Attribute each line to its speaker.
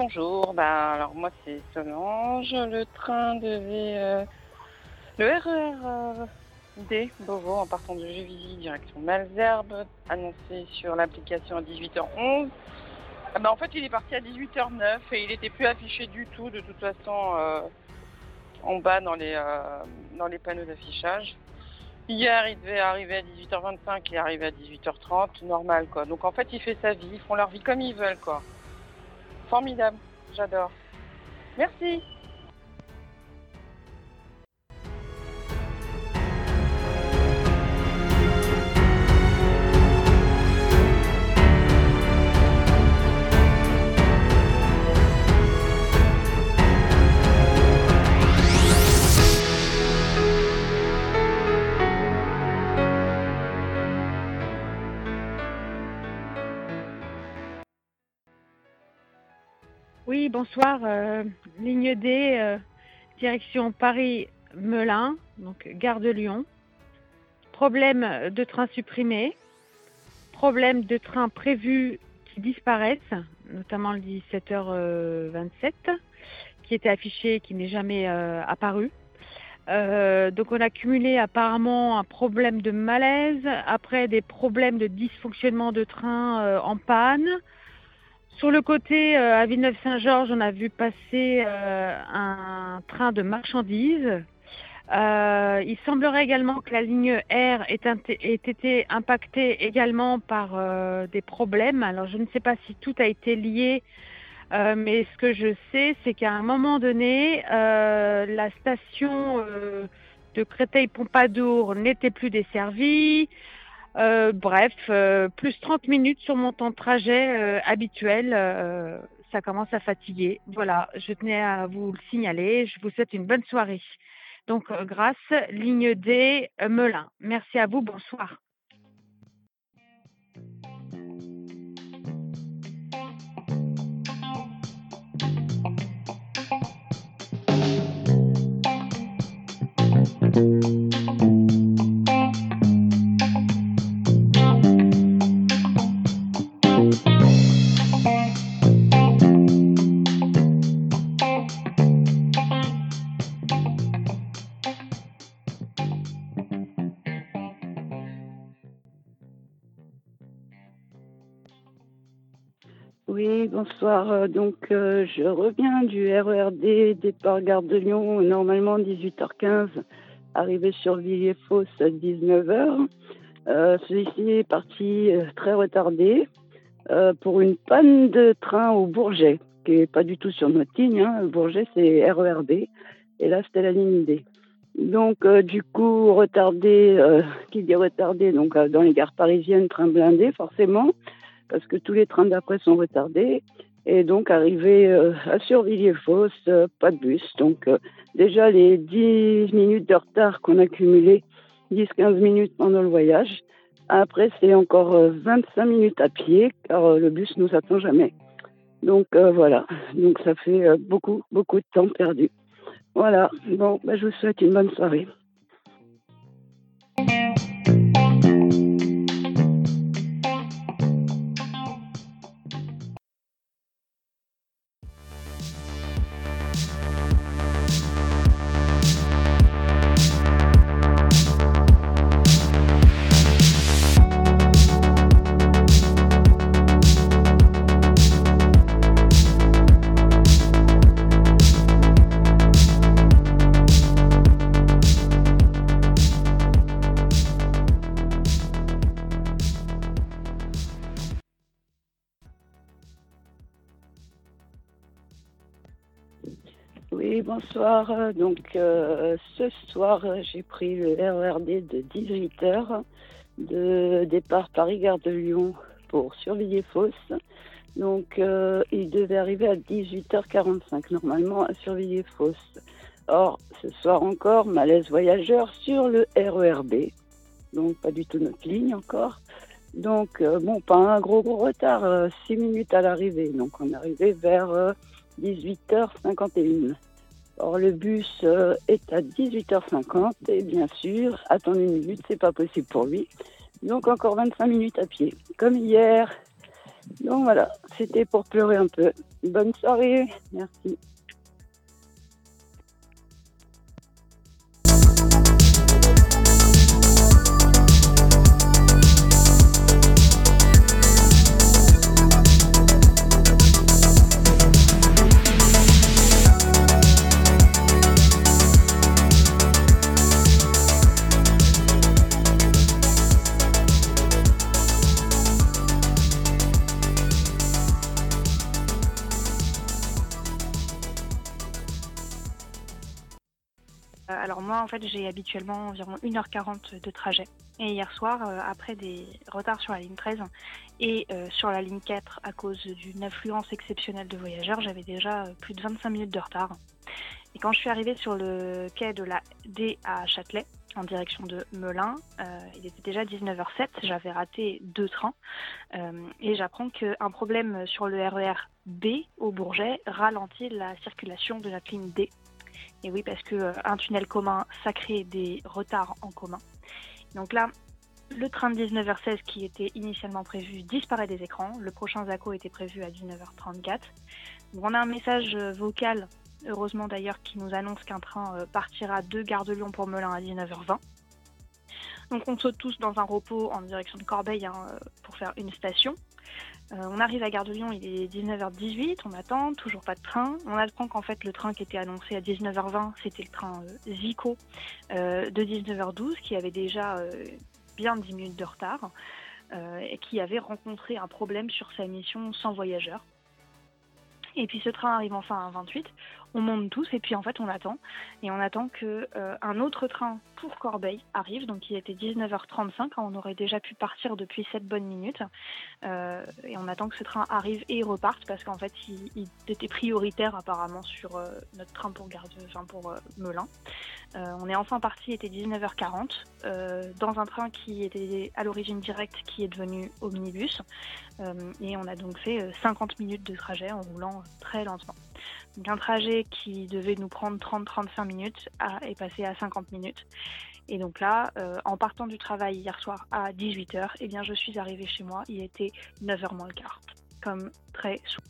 Speaker 1: bonjour. Bah, alors moi c'est Solange. Le train devait... euh, le RER euh, D, Beauvau, en partant de Juvisy, direction Malzerbe, annoncé sur l'application à 18h11. Ah bah, en fait il est parti à 18h09 et il n'était plus affiché du tout de toute façon euh, en bas dans les, euh, dans les panneaux d'affichage. Hier, il devait arriver à 18h25, il est arrivé à 18h30, normal quoi. Donc en fait, il fait sa vie, ils font leur vie comme ils veulent quoi. Formidable, j'adore. Merci.
Speaker 2: Oui, bonsoir. euh, ligne D, euh, direction Paris-Melun, donc gare de Lyon. Problème de train supprimé. Problème de train prévu qui disparaissent, notamment le 17h27, qui était affiché et qui n'est jamais euh, apparu. Donc on a cumulé apparemment un problème de malaise, après des problèmes de dysfonctionnement de train en panne. Sur le côté, euh, à Villeneuve-Saint-Georges, on a vu passer euh, un train de marchandises. Euh, il semblerait également que la ligne R ait, été impactée également par des problèmes. Alors je ne sais pas si tout a été lié, mais ce que je sais, c'est qu'à un moment donné, la station de Créteil-Pompadour n'était plus desservie. Euh, bref, euh, plus 30 minutes sur mon temps de trajet euh, habituel. ça commence à fatiguer. Voilà, je tenais à vous le signaler. Je vous souhaite une bonne soirée. Donc, grâce, ligne D, Melun. Merci à vous. Bonsoir.
Speaker 3: Bonsoir. Euh, Donc, euh, je reviens du RERD, départ Gare de Lyon, normalement 18h15, arrivé sur Villiers-Fosse à 19h. Euh, Celui-ci est parti très retardé pour une panne de train au Bourget, qui n'est pas du tout sur notre ligne. Hein. Bourget, c'est RERD, et là, c'était la ligne D. Donc, du coup, retardé, qui dit retardé, donc dans les gares parisiennes, train blindé, forcément parce que tous les trains d'après sont retardés. Et donc, arrivé euh, à Survilliers-Fosse, euh, pas de bus. Donc, euh, déjà, les 10 minutes de retard qu'on a cumulé, 10-15 minutes pendant le voyage. Après, c'est encore euh, 25 minutes à pied, car euh, le bus nous attend jamais. Donc, euh, voilà. Donc, ça fait euh, beaucoup, beaucoup de temps perdu. Voilà. Bon, bah, je vous souhaite une bonne soirée. Bonsoir. Donc, euh, ce soir, j'ai pris le RERD de 18h de départ Paris-Gare de Lyon pour Survilliers-Fosse. Donc, euh, il devait arriver à 18h45 normalement à Survilliers-Fosse. Or, ce soir encore, malaise voyageur sur le RERB. Donc, pas du tout notre ligne encore. Donc, euh, bon, pas un gros, gros retard, 6 minutes à l'arrivée. Donc, on est arrivé vers euh, 18h51. Or, le bus euh, est à 18h50 et bien sûr, attendre une minute, c'est pas possible pour lui. Donc, encore 25 minutes à pied. Comme hier, Donc voilà, c'était pour pleurer un peu. Bonne soirée, merci.
Speaker 4: Alors moi, en fait, j'ai habituellement environ 1h40 de trajet. Et hier soir, euh, après des retards sur la ligne 13 et euh, sur la ligne 4 à cause d'une affluence exceptionnelle de voyageurs, j'avais déjà euh, plus de 25 minutes de retard. Et quand je suis arrivée sur le quai de la D à Châtelet, en direction de Melun, il était déjà 19h07, j'avais raté deux trains et j'apprends qu'un problème sur le RER B au Bourget ralentit la circulation de notre ligne D. Et oui, parce que euh, un tunnel commun, ça crée des retards en commun. Donc là, le train de 19h16 qui était initialement prévu disparaît des écrans. Le prochain ZACO était prévu à 19h34. Donc on a un message euh, vocal, heureusement d'ailleurs, qui nous annonce qu'un train euh, partira de Gare de Lyon pour Melun à 19h20. Donc on saute tous dans un repos en direction de Corbeil hein, euh, pour faire une station. Euh, on arrive à Gare de Lyon, il est 19h18, on attend, toujours pas de train. On apprend qu'en fait le train qui était annoncé à 19h20, c'était le train euh, Zico de 19h12 qui avait déjà bien 10 minutes de retard et qui avait rencontré un problème sur sa mission sans voyageurs. Et puis ce train arrive enfin à 28, on monte tous et puis en fait on attend. Et on attend que euh, un autre train pour Corbeil arrive, donc il était 19h35, on aurait déjà pu partir depuis 7 bonnes minutes. Euh, et on attend que ce train arrive et reparte parce qu'en fait il, était prioritaire apparemment sur euh, notre train pour Garde, enfin pour Melun. On est enfin parti, il était 19h40 euh, dans un train qui était à l'origine directe qui est devenu omnibus. Et on a donc fait euh, 50 minutes de trajet en roulant très lentement. Donc un trajet qui devait nous prendre 30-35 minutes a- est passé à 50 minutes. Et donc là, euh, en partant du travail hier soir à 18h, eh bien je suis arrivée chez moi, il était 9h moins le quart, comme très souvent.